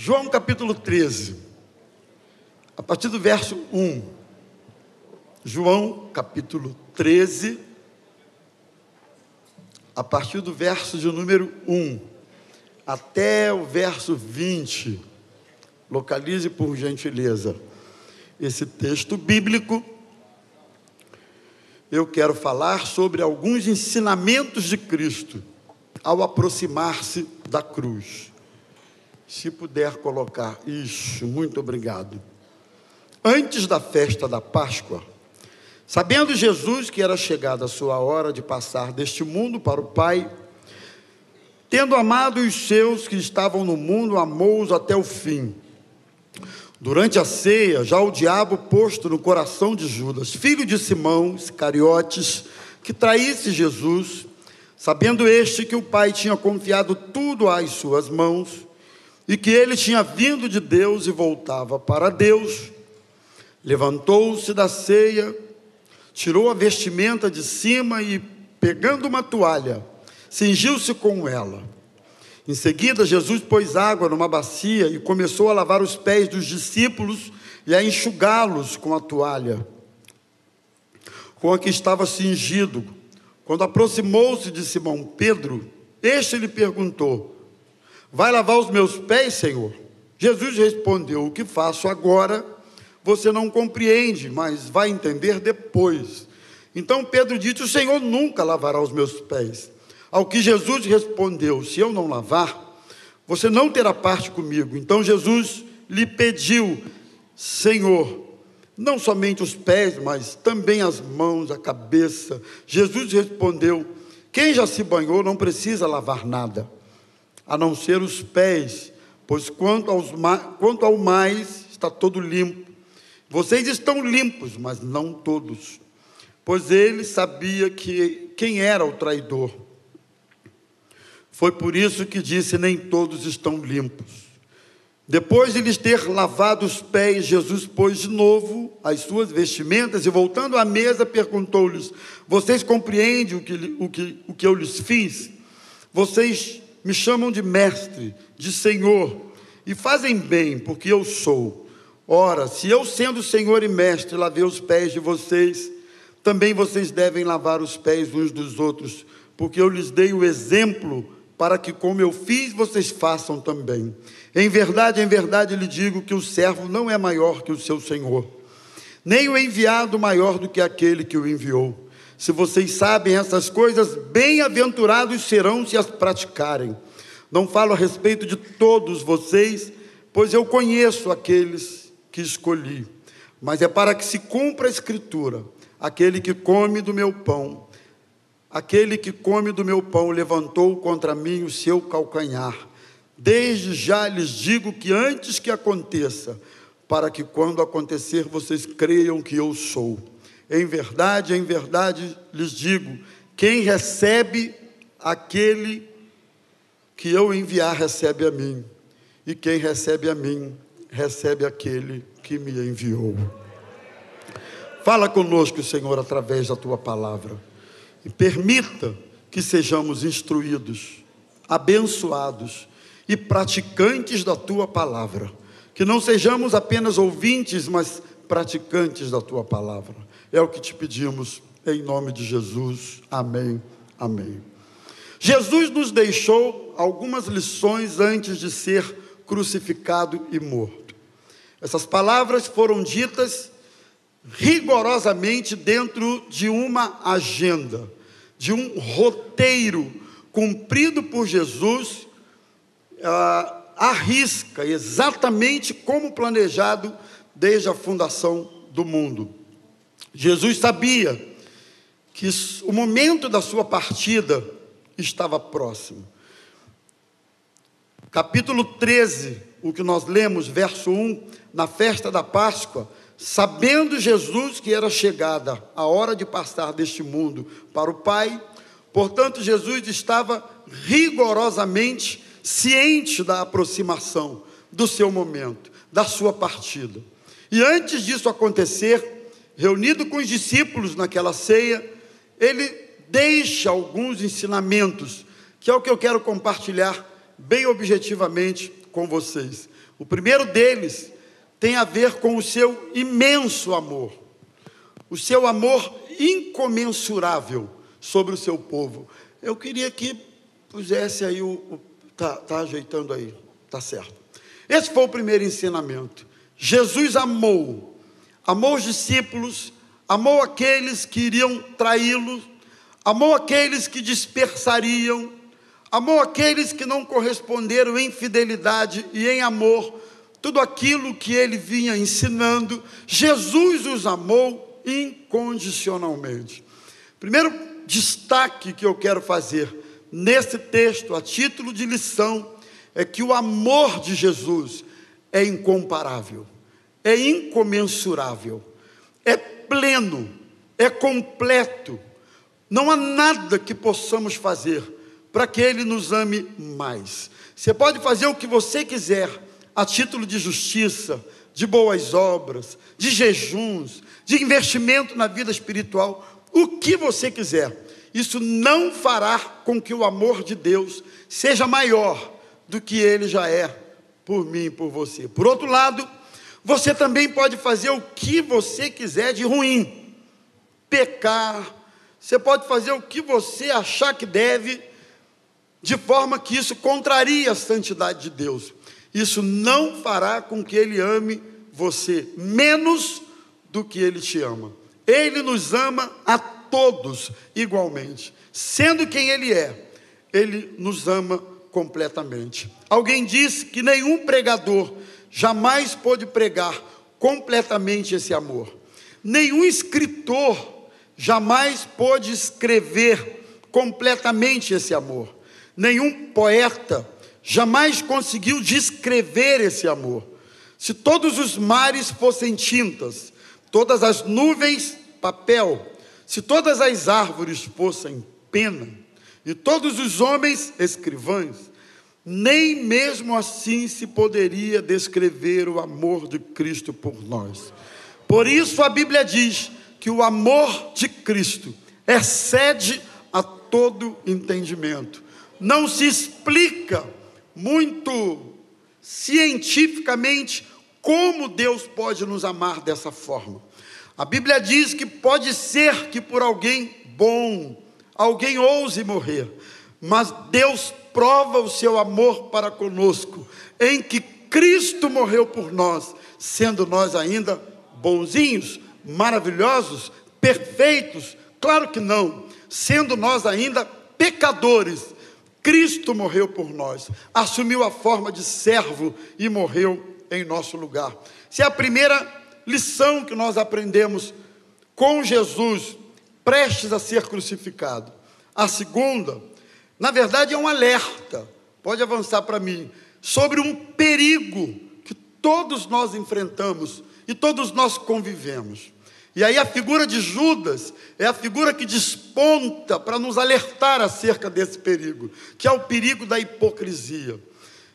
João capítulo 13, a partir do verso 1. João capítulo 13, a partir do verso de número 1 até o verso 20. Localize por gentileza esse texto bíblico. Eu quero falar sobre alguns ensinamentos de Cristo ao aproximar-se da cruz. Se puder colocar isso, muito obrigado. Antes da festa da Páscoa, sabendo Jesus que era chegada a sua hora de passar deste mundo para o Pai, tendo amado os seus que estavam no mundo, amou-os até o fim. Durante a ceia, já o diabo posto no coração de Judas, filho de Simão, Iscariotes, que traísse Jesus, sabendo este que o Pai tinha confiado tudo às suas mãos, e que ele tinha vindo de Deus e voltava para Deus, levantou-se da ceia, tirou a vestimenta de cima e, pegando uma toalha, cingiu-se com ela. Em seguida, Jesus pôs água numa bacia e começou a lavar os pés dos discípulos e a enxugá-los com a toalha, com a que estava cingido. Quando aproximou-se de Simão Pedro, este lhe perguntou: Vai lavar os meus pés, Senhor? Jesus respondeu: O que faço agora você não compreende, mas vai entender depois. Então Pedro disse: O Senhor nunca lavará os meus pés. Ao que Jesus respondeu: Se eu não lavar, você não terá parte comigo. Então Jesus lhe pediu: Senhor, não somente os pés, mas também as mãos, a cabeça. Jesus respondeu: Quem já se banhou não precisa lavar nada a não ser os pés, pois quanto, aos, quanto ao mais está todo limpo. Vocês estão limpos, mas não todos, pois ele sabia que quem era o traidor. Foi por isso que disse: Nem todos estão limpos. Depois de lhes ter lavado os pés, Jesus pôs de novo as suas vestimentas e, voltando à mesa, perguntou-lhes: Vocês compreendem o que, o, que, o que eu lhes fiz? Vocês me chamam de mestre, de senhor, e fazem bem, porque eu sou. Ora, se eu, sendo senhor e mestre, lavei os pés de vocês, também vocês devem lavar os pés uns dos outros, porque eu lhes dei o exemplo para que, como eu fiz, vocês façam também. Em verdade, em verdade lhe digo que o servo não é maior que o seu senhor, nem o enviado maior do que aquele que o enviou. Se vocês sabem essas coisas, bem-aventurados serão se as praticarem. Não falo a respeito de todos vocês, pois eu conheço aqueles que escolhi. Mas é para que se cumpra a Escritura: aquele que come do meu pão, aquele que come do meu pão levantou contra mim o seu calcanhar. Desde já lhes digo que antes que aconteça, para que quando acontecer vocês creiam que eu sou. Em verdade, em verdade lhes digo: quem recebe aquele que eu enviar, recebe a mim, e quem recebe a mim, recebe aquele que me enviou. Fala conosco, Senhor, através da tua palavra, e permita que sejamos instruídos, abençoados e praticantes da tua palavra, que não sejamos apenas ouvintes, mas praticantes da tua palavra. É o que te pedimos em nome de Jesus. Amém. Amém. Jesus nos deixou algumas lições antes de ser crucificado e morto. Essas palavras foram ditas rigorosamente dentro de uma agenda, de um roteiro cumprido por Jesus, ah, arrisca exatamente como planejado desde a fundação do mundo. Jesus sabia que o momento da sua partida estava próximo. Capítulo 13, o que nós lemos, verso 1, na festa da Páscoa, sabendo Jesus que era chegada a hora de passar deste mundo para o Pai, portanto, Jesus estava rigorosamente ciente da aproximação do seu momento, da sua partida. E antes disso acontecer, reunido com os discípulos naquela ceia, ele deixa alguns ensinamentos, que é o que eu quero compartilhar bem objetivamente com vocês. O primeiro deles tem a ver com o seu imenso amor, o seu amor incomensurável sobre o seu povo. Eu queria que pusesse aí o. o tá, tá ajeitando aí, tá certo. Esse foi o primeiro ensinamento. Jesus amou, amou os discípulos, amou aqueles que iriam traí-lo, amou aqueles que dispersariam, amou aqueles que não corresponderam em fidelidade e em amor, tudo aquilo que ele vinha ensinando, Jesus os amou incondicionalmente. Primeiro destaque que eu quero fazer nesse texto, a título de lição, é que o amor de Jesus é incomparável, é incomensurável, é pleno, é completo. Não há nada que possamos fazer para que Ele nos ame mais. Você pode fazer o que você quiser, a título de justiça, de boas obras, de jejuns, de investimento na vida espiritual, o que você quiser. Isso não fará com que o amor de Deus seja maior do que ele já é por mim e por você. Por outro lado, você também pode fazer o que você quiser de ruim, pecar, você pode fazer o que você achar que deve, de forma que isso contraria a santidade de Deus. Isso não fará com que Ele ame você menos do que Ele te ama. Ele nos ama a todos igualmente. Sendo quem Ele é, Ele nos ama completamente. Alguém disse que nenhum pregador jamais pôde pregar completamente esse amor. Nenhum escritor jamais pôde escrever completamente esse amor. Nenhum poeta jamais conseguiu descrever esse amor. Se todos os mares fossem tintas, todas as nuvens papel, se todas as árvores fossem pena, e todos os homens escrivães, nem mesmo assim se poderia descrever o amor de Cristo por nós. Por isso a Bíblia diz que o amor de Cristo excede a todo entendimento. Não se explica muito cientificamente como Deus pode nos amar dessa forma. A Bíblia diz que pode ser que por alguém bom, alguém ouse morrer, mas Deus prova o seu amor para conosco, em que Cristo morreu por nós, sendo nós ainda bonzinhos, maravilhosos, perfeitos? Claro que não. Sendo nós ainda pecadores, Cristo morreu por nós, assumiu a forma de servo e morreu em nosso lugar. Essa é a primeira lição que nós aprendemos com Jesus, prestes a ser crucificado. A segunda, na verdade, é um alerta, pode avançar para mim, sobre um perigo que todos nós enfrentamos e todos nós convivemos. E aí a figura de Judas é a figura que desponta para nos alertar acerca desse perigo, que é o perigo da hipocrisia.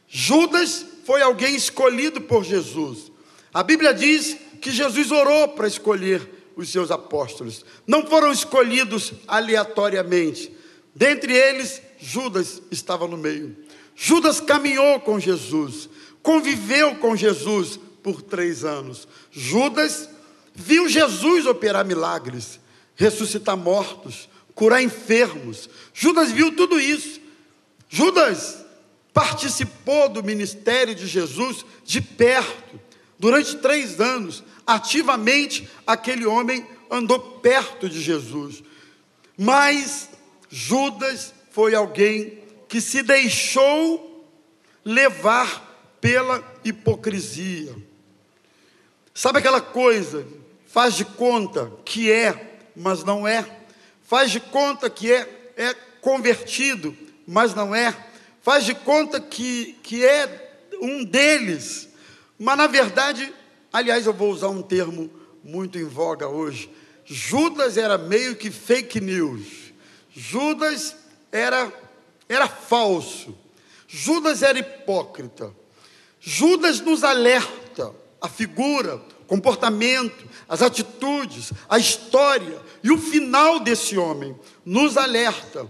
Judas foi alguém escolhido por Jesus. A Bíblia diz que Jesus orou para escolher os seus apóstolos. Não foram escolhidos aleatoriamente. Dentre eles, Judas estava no meio. Judas caminhou com Jesus, conviveu com Jesus por três anos. Judas viu Jesus operar milagres, ressuscitar mortos, curar enfermos. Judas viu tudo isso. Judas participou do ministério de Jesus de perto, durante três anos. Ativamente, aquele homem andou perto de Jesus. Mas Judas foi alguém que se deixou levar pela hipocrisia. Sabe aquela coisa faz de conta que é, mas não é, faz de conta que é, é convertido, mas não é, faz de conta que, que é um deles, mas na verdade, aliás, eu vou usar um termo muito em voga hoje. Judas era meio que fake news. Judas era era falso. Judas era hipócrita. Judas nos alerta a figura, comportamento, as atitudes, a história e o final desse homem nos alerta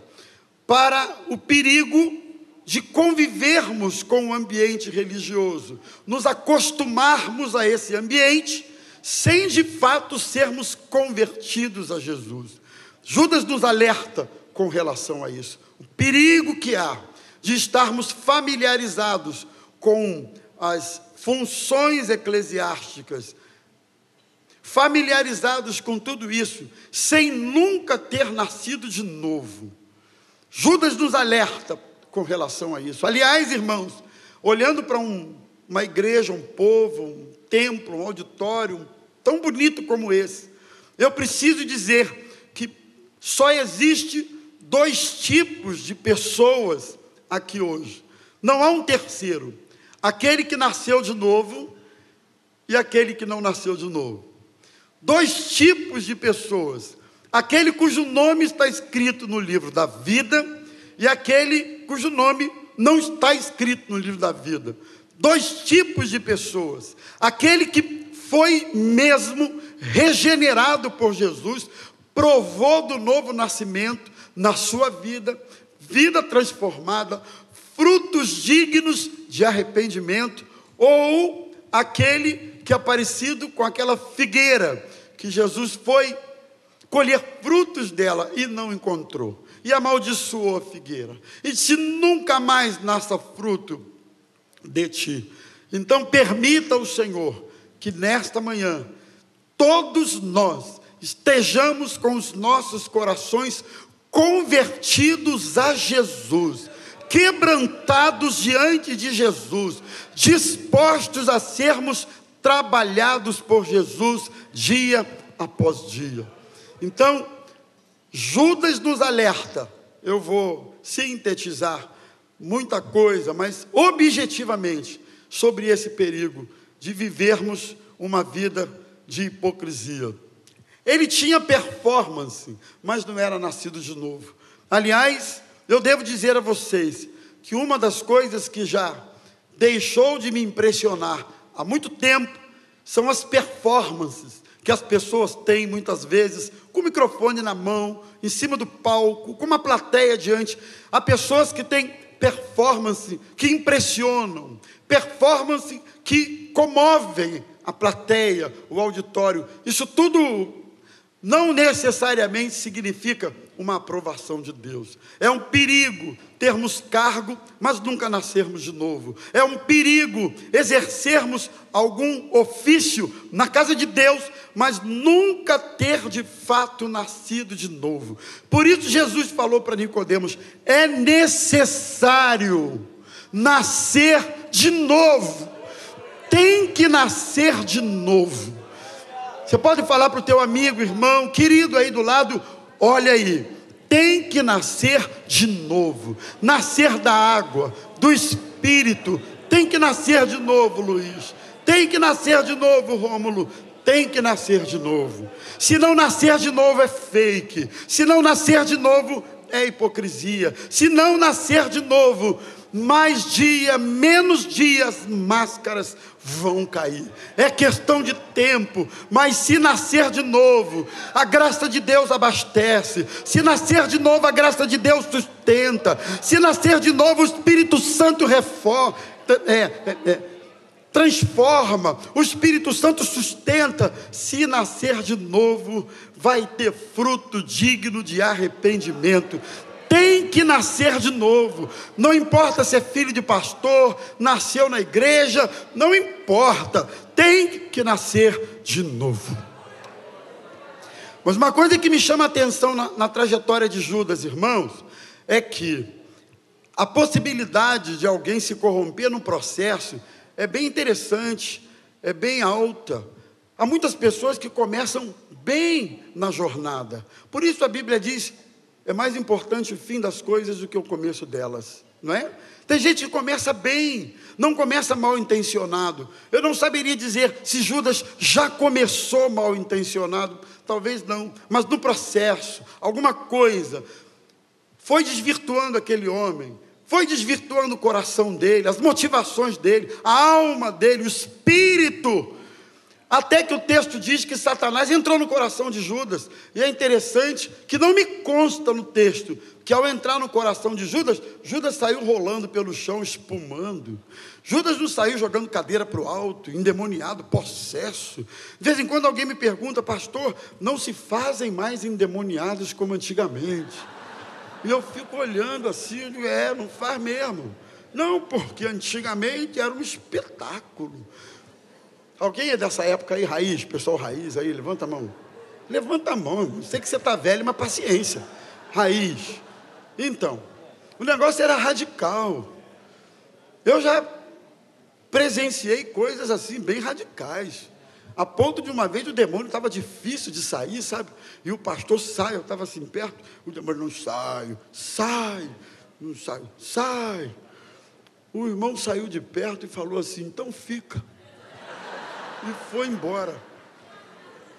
para o perigo de convivermos com o ambiente religioso, nos acostumarmos a esse ambiente, sem de fato sermos convertidos a Jesus. Judas nos alerta com relação a isso. O perigo que há de estarmos familiarizados com as funções eclesiásticas, familiarizados com tudo isso, sem nunca ter nascido de novo. Judas nos alerta com relação a isso. Aliás, irmãos, olhando para um, uma igreja, um povo, um templo, um auditório tão bonito como esse, eu preciso dizer que só existe dois tipos de pessoas aqui hoje. Não há um terceiro. Aquele que nasceu de novo e aquele que não nasceu de novo. Dois tipos de pessoas. Aquele cujo nome está escrito no livro da vida e aquele cujo nome não está escrito no livro da vida. Dois tipos de pessoas. Aquele que foi mesmo regenerado por Jesus, provou do novo nascimento na sua vida, vida transformada, frutos dignos de arrependimento, ou aquele que é parecido com aquela figueira que Jesus foi colher frutos dela e não encontrou, e amaldiçoou a figueira, e disse: nunca mais nasça fruto de ti. Então, permita o Senhor que nesta manhã, todos nós estejamos com os nossos corações convertidos a Jesus, quebrantados diante de Jesus, dispostos a sermos trabalhados por Jesus dia após dia. Então, Judas nos alerta. Eu vou sintetizar muita coisa, mas objetivamente sobre esse perigo de vivermos uma vida de hipocrisia. Ele tinha performance, mas não era nascido de novo. Aliás, eu devo dizer a vocês que uma das coisas que já deixou de me impressionar há muito tempo são as performances que as pessoas têm muitas vezes, com o microfone na mão, em cima do palco, com uma plateia diante. Há pessoas que têm performance que impressionam, performance que comovem a plateia, o auditório. Isso tudo não necessariamente significa uma aprovação de Deus. É um perigo termos cargo, mas nunca nascermos de novo. É um perigo exercermos algum ofício na casa de Deus, mas nunca ter de fato nascido de novo. Por isso Jesus falou para Nicodemos: é necessário nascer de novo. Tem que nascer de novo. Você pode falar para o teu amigo, irmão, querido aí do lado, olha aí, tem que nascer de novo, nascer da água, do Espírito, tem que nascer de novo, Luiz, tem que nascer de novo, Rômulo, tem que nascer de novo. Se não nascer de novo é fake, se não nascer de novo é hipocrisia, se não nascer de novo mais dia, menos dias, máscaras vão cair. É questão de tempo, mas se nascer de novo, a graça de Deus abastece. Se nascer de novo, a graça de Deus sustenta. Se nascer de novo, o Espírito Santo reforma. É, é, é, transforma, o Espírito Santo sustenta. Se nascer de novo, vai ter fruto digno de arrependimento tem que nascer de novo. Não importa se é filho de pastor, nasceu na igreja, não importa. Tem que nascer de novo. Mas uma coisa que me chama a atenção na, na trajetória de Judas, irmãos, é que a possibilidade de alguém se corromper no processo é bem interessante, é bem alta. Há muitas pessoas que começam bem na jornada. Por isso a Bíblia diz é mais importante o fim das coisas do que o começo delas, não é? Tem gente que começa bem, não começa mal intencionado. Eu não saberia dizer se Judas já começou mal intencionado, talvez não, mas no processo, alguma coisa foi desvirtuando aquele homem, foi desvirtuando o coração dele, as motivações dele, a alma dele, o espírito Até que o texto diz que Satanás entrou no coração de Judas. E é interessante que não me consta no texto que ao entrar no coração de Judas, Judas saiu rolando pelo chão, espumando. Judas não saiu jogando cadeira para o alto, endemoniado, possesso. De vez em quando alguém me pergunta, pastor, não se fazem mais endemoniados como antigamente. E eu fico olhando assim, eu digo, é, não faz mesmo. Não, porque antigamente era um espetáculo. Alguém é dessa época aí, raiz, pessoal raiz aí, levanta a mão. Levanta a mão, sei que você está velho, mas paciência. Raiz. Então, o negócio era radical. Eu já presenciei coisas assim, bem radicais. A ponto de uma vez o demônio estava difícil de sair, sabe? E o pastor sai, eu estava assim perto, o demônio não sai, sai, não sai, sai. O irmão saiu de perto e falou assim: então fica e foi embora.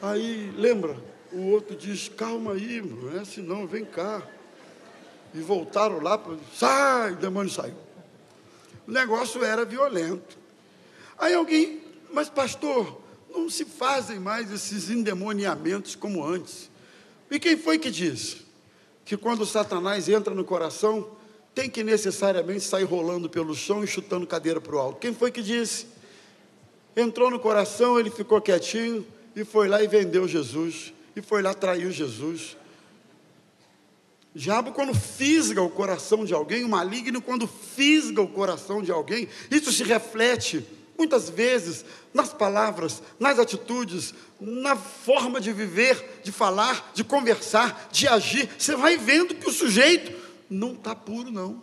Aí, lembra? O outro diz: Calma aí, não é assim não, vem cá. E voltaram lá, sai, o demônio saiu. O negócio era violento. Aí alguém, mas pastor, não se fazem mais esses endemoniamentos como antes. E quem foi que disse? Que quando Satanás entra no coração, tem que necessariamente sair rolando pelo chão e chutando cadeira para o alto. Quem foi que disse? entrou no coração, ele ficou quietinho e foi lá e vendeu Jesus. E foi lá traiu Jesus. O diabo, quando fisga o coração de alguém, o maligno, quando fisga o coração de alguém, isso se reflete muitas vezes nas palavras, nas atitudes, na forma de viver, de falar, de conversar, de agir. Você vai vendo que o sujeito não está puro, não.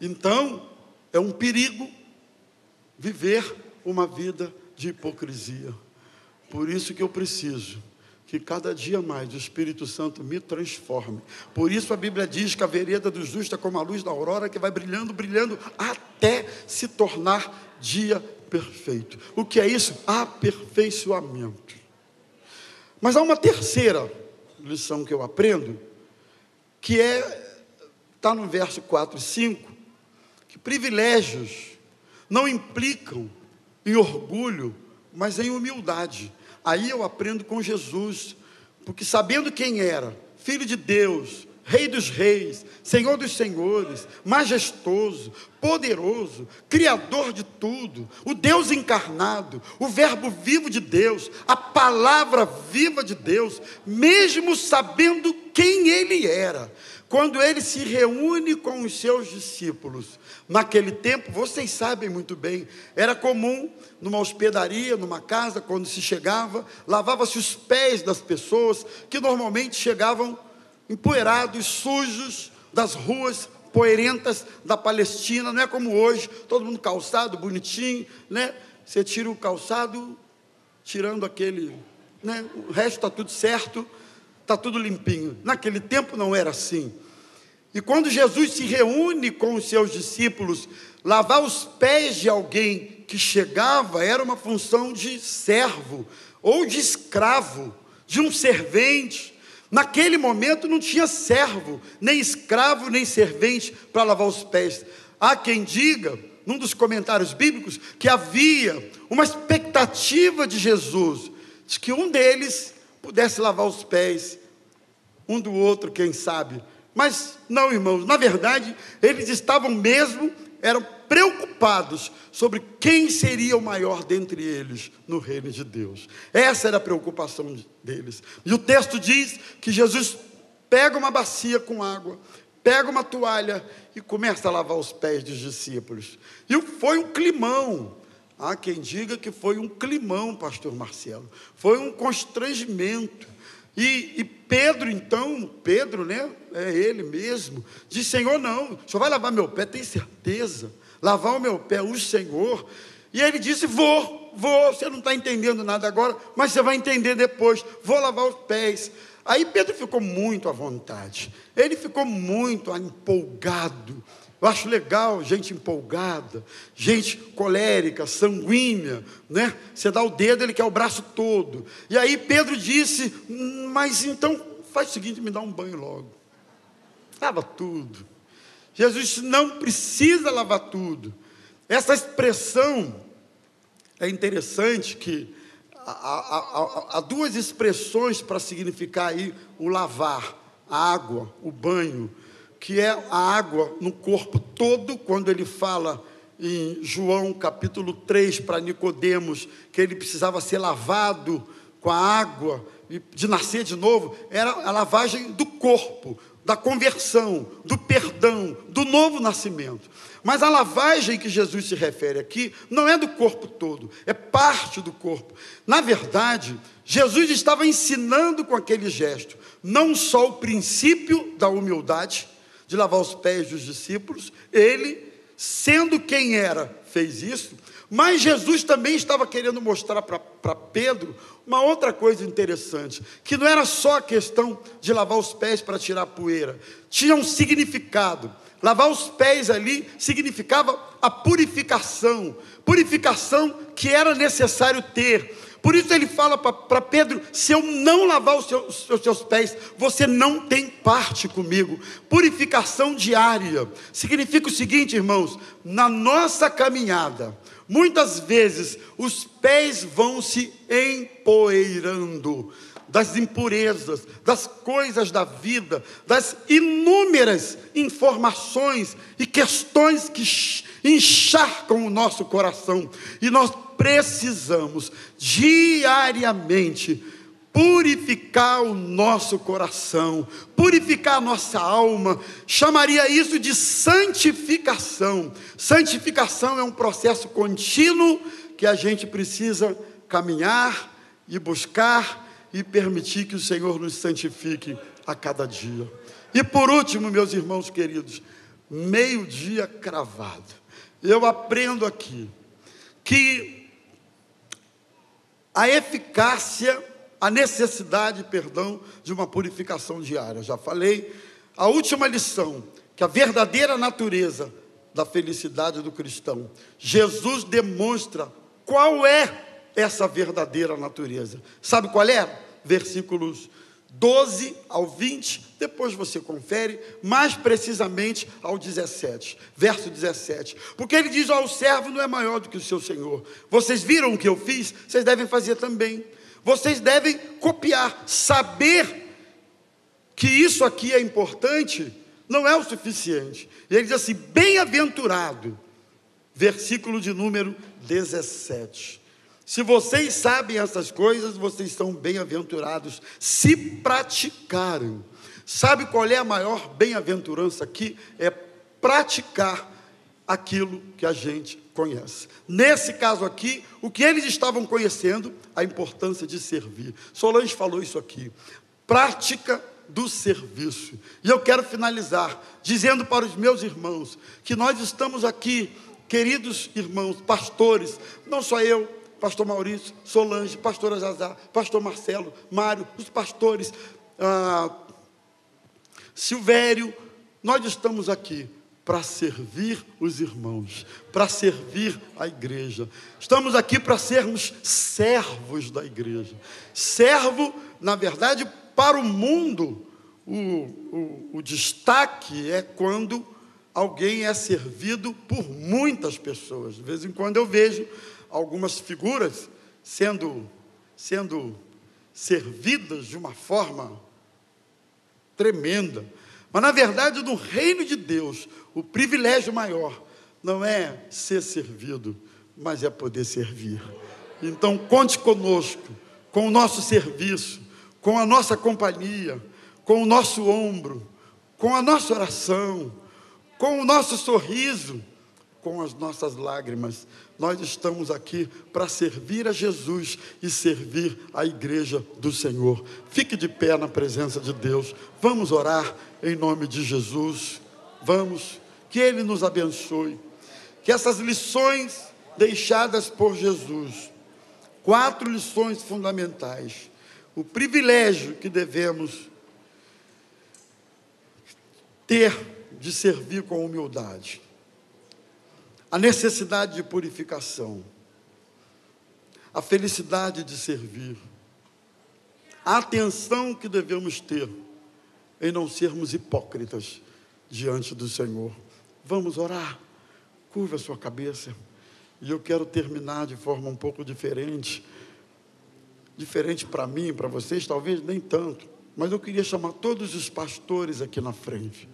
Então, é um perigo viver uma vida de hipocrisia. Por isso que eu preciso que cada dia mais o Espírito Santo me transforme. Por isso a Bíblia diz que a vereda do justo é como a luz da aurora que vai brilhando, brilhando até se tornar dia perfeito. O que é isso? Aperfeiçoamento. Mas há uma terceira lição que eu aprendo, que é está no verso 4 e 5, que privilégios não implicam em orgulho, mas em humildade. Aí eu aprendo com Jesus, porque sabendo quem era, filho de Deus, Rei dos reis, Senhor dos senhores, majestoso, poderoso, Criador de tudo, o Deus encarnado, o Verbo vivo de Deus, a palavra viva de Deus, mesmo sabendo quem Ele era, quando Ele se reúne com os seus discípulos, Naquele tempo, vocês sabem muito bem, era comum numa hospedaria, numa casa, quando se chegava, lavava-se os pés das pessoas que normalmente chegavam empoeirados, sujos das ruas poeirentas da Palestina. Não é como hoje, todo mundo calçado, bonitinho, né? Você tira o calçado, tirando aquele, né? O resto está tudo certo, está tudo limpinho. Naquele tempo não era assim. E quando Jesus se reúne com os seus discípulos, lavar os pés de alguém que chegava era uma função de servo ou de escravo, de um servente. Naquele momento não tinha servo, nem escravo, nem servente para lavar os pés. Há quem diga, num dos comentários bíblicos, que havia uma expectativa de Jesus, de que um deles pudesse lavar os pés, um do outro, quem sabe. Mas não, irmãos, na verdade, eles estavam mesmo, eram preocupados sobre quem seria o maior dentre eles no reino de Deus. Essa era a preocupação deles. E o texto diz que Jesus pega uma bacia com água, pega uma toalha e começa a lavar os pés dos discípulos. E foi um climão. Há quem diga que foi um climão, pastor Marcelo. Foi um constrangimento. E, e, Pedro, então, Pedro, né? É ele mesmo, diz: Senhor, não, senhor vai lavar meu pé, tem certeza? Lavar o meu pé, o Senhor. E ele disse: Vou, vou. Você não está entendendo nada agora, mas você vai entender depois. Vou lavar os pés. Aí Pedro ficou muito à vontade, ele ficou muito empolgado. Eu acho legal gente empolgada, gente colérica, sanguínea, né? Você dá o dedo, ele quer o braço todo. E aí Pedro disse: Mas então faz o seguinte, me dá um banho logo. Lava tudo. Jesus Não precisa lavar tudo. Essa expressão é interessante que há duas expressões para significar aí o lavar, a água, o banho, que é a água no corpo todo, quando ele fala em João capítulo 3 para Nicodemos, que ele precisava ser lavado com a água, de nascer de novo, era a lavagem do corpo, da conversão, do perdão, do novo nascimento. Mas a lavagem que Jesus se refere aqui não é do corpo todo, é parte do corpo. Na verdade, Jesus estava ensinando com aquele gesto não só o princípio da humildade, de lavar os pés dos discípulos, ele, sendo quem era, fez isso, mas Jesus também estava querendo mostrar para Pedro uma outra coisa interessante, que não era só a questão de lavar os pés para tirar a poeira, tinha um significado. Lavar os pés ali significava a purificação, purificação que era necessário ter. Por isso ele fala para Pedro: se eu não lavar os seus, os seus pés, você não tem parte comigo. Purificação diária significa o seguinte, irmãos: na nossa caminhada, Muitas vezes os pés vão se empoeirando das impurezas, das coisas da vida, das inúmeras informações e questões que encharcam o nosso coração. E nós precisamos diariamente purificar o nosso coração, purificar a nossa alma, chamaria isso de santificação. Santificação é um processo contínuo que a gente precisa caminhar e buscar e permitir que o Senhor nos santifique a cada dia. E por último, meus irmãos queridos, meio-dia cravado. Eu aprendo aqui que a eficácia a necessidade, perdão, de uma purificação diária. Já falei. A última lição, que a verdadeira natureza da felicidade do cristão, Jesus demonstra qual é essa verdadeira natureza. Sabe qual é? Versículos 12 ao 20, depois você confere, mais precisamente ao 17, verso 17. Porque ele diz: Ó, o servo não é maior do que o seu senhor. Vocês viram o que eu fiz? Vocês devem fazer também. Vocês devem copiar. Saber que isso aqui é importante não é o suficiente. E ele diz assim: bem-aventurado, versículo de número 17. Se vocês sabem essas coisas, vocês são bem-aventurados se praticarem. Sabe qual é a maior bem-aventurança aqui? É praticar aquilo que a gente conhece. Nesse caso aqui, o que eles estavam conhecendo, a importância de servir. Solange falou isso aqui. Prática do serviço. E eu quero finalizar dizendo para os meus irmãos que nós estamos aqui, queridos irmãos, pastores, não só eu, pastor Maurício, Solange, pastora Jazá, pastor Marcelo, Mário, os pastores, ah, Silvério, nós estamos aqui para servir os irmãos, para servir a igreja. Estamos aqui para sermos servos da igreja. Servo, na verdade, para o mundo, o, o, o destaque é quando alguém é servido por muitas pessoas. De vez em quando eu vejo algumas figuras sendo, sendo servidas de uma forma tremenda. Mas, na verdade, no reino de Deus, o privilégio maior não é ser servido, mas é poder servir. Então, conte conosco, com o nosso serviço, com a nossa companhia, com o nosso ombro, com a nossa oração, com o nosso sorriso, com as nossas lágrimas. Nós estamos aqui para servir a Jesus e servir a igreja do Senhor. Fique de pé na presença de Deus. Vamos orar em nome de Jesus. Vamos, que Ele nos abençoe. Que essas lições deixadas por Jesus, quatro lições fundamentais, o privilégio que devemos ter de servir com humildade, a necessidade de purificação, a felicidade de servir, a atenção que devemos ter em não sermos hipócritas diante do Senhor. Vamos orar. Curva a sua cabeça. E eu quero terminar de forma um pouco diferente. Diferente para mim, para vocês, talvez nem tanto. Mas eu queria chamar todos os pastores aqui na frente.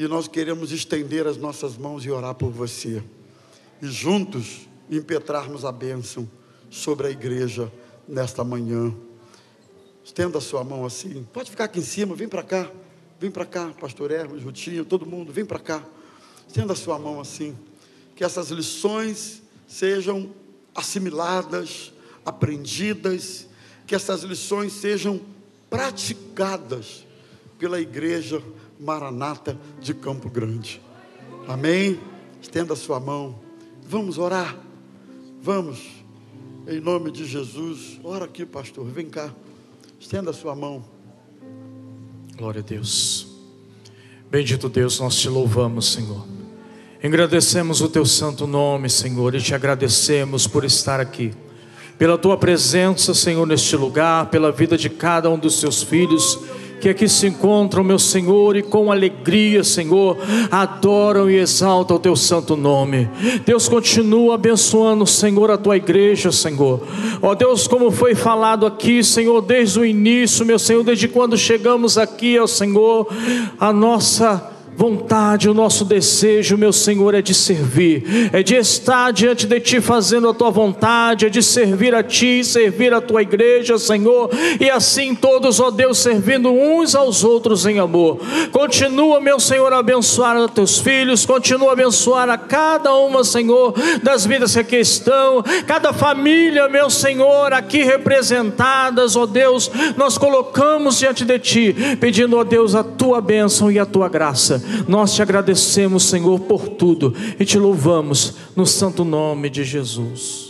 E nós queremos estender as nossas mãos e orar por você. E juntos impetrarmos a bênção sobre a igreja nesta manhã. Estenda a sua mão assim. Pode ficar aqui em cima, vem para cá. Vem para cá, pastor Hermes, Rutinho, todo mundo, vem para cá. Estenda a sua mão assim. Que essas lições sejam assimiladas, aprendidas, que essas lições sejam praticadas pela igreja Maranata de Campo Grande. Amém? Estenda a sua mão. Vamos orar. Vamos. Em nome de Jesus. Ora aqui, pastor. Vem cá. Estenda a sua mão. Glória a Deus. Bendito Deus, nós te louvamos, Senhor. Agradecemos o teu santo nome, Senhor, e te agradecemos por estar aqui. Pela tua presença, Senhor, neste lugar, pela vida de cada um dos teus filhos que aqui se encontram, meu Senhor, e com alegria, Senhor, adoram e exaltam o teu santo nome. Deus continua abençoando, Senhor, a tua igreja, Senhor. Ó Deus, como foi falado aqui, Senhor, desde o início, meu Senhor, desde quando chegamos aqui, ó Senhor, a nossa vontade, o nosso desejo, meu Senhor, é de servir, é de estar diante de Ti fazendo a Tua vontade, é de servir a Ti, servir a Tua igreja, Senhor, e assim todos, ó Deus, servindo uns aos outros em amor. Continua, meu Senhor, a abençoar a Teus filhos, continua a abençoar a cada uma, Senhor, das vidas que aqui estão, cada família, meu Senhor, aqui representadas, ó Deus, nós colocamos diante de Ti, pedindo, ó Deus, a Tua bênção e a Tua graça. Nós te agradecemos, Senhor, por tudo e te louvamos no santo nome de Jesus.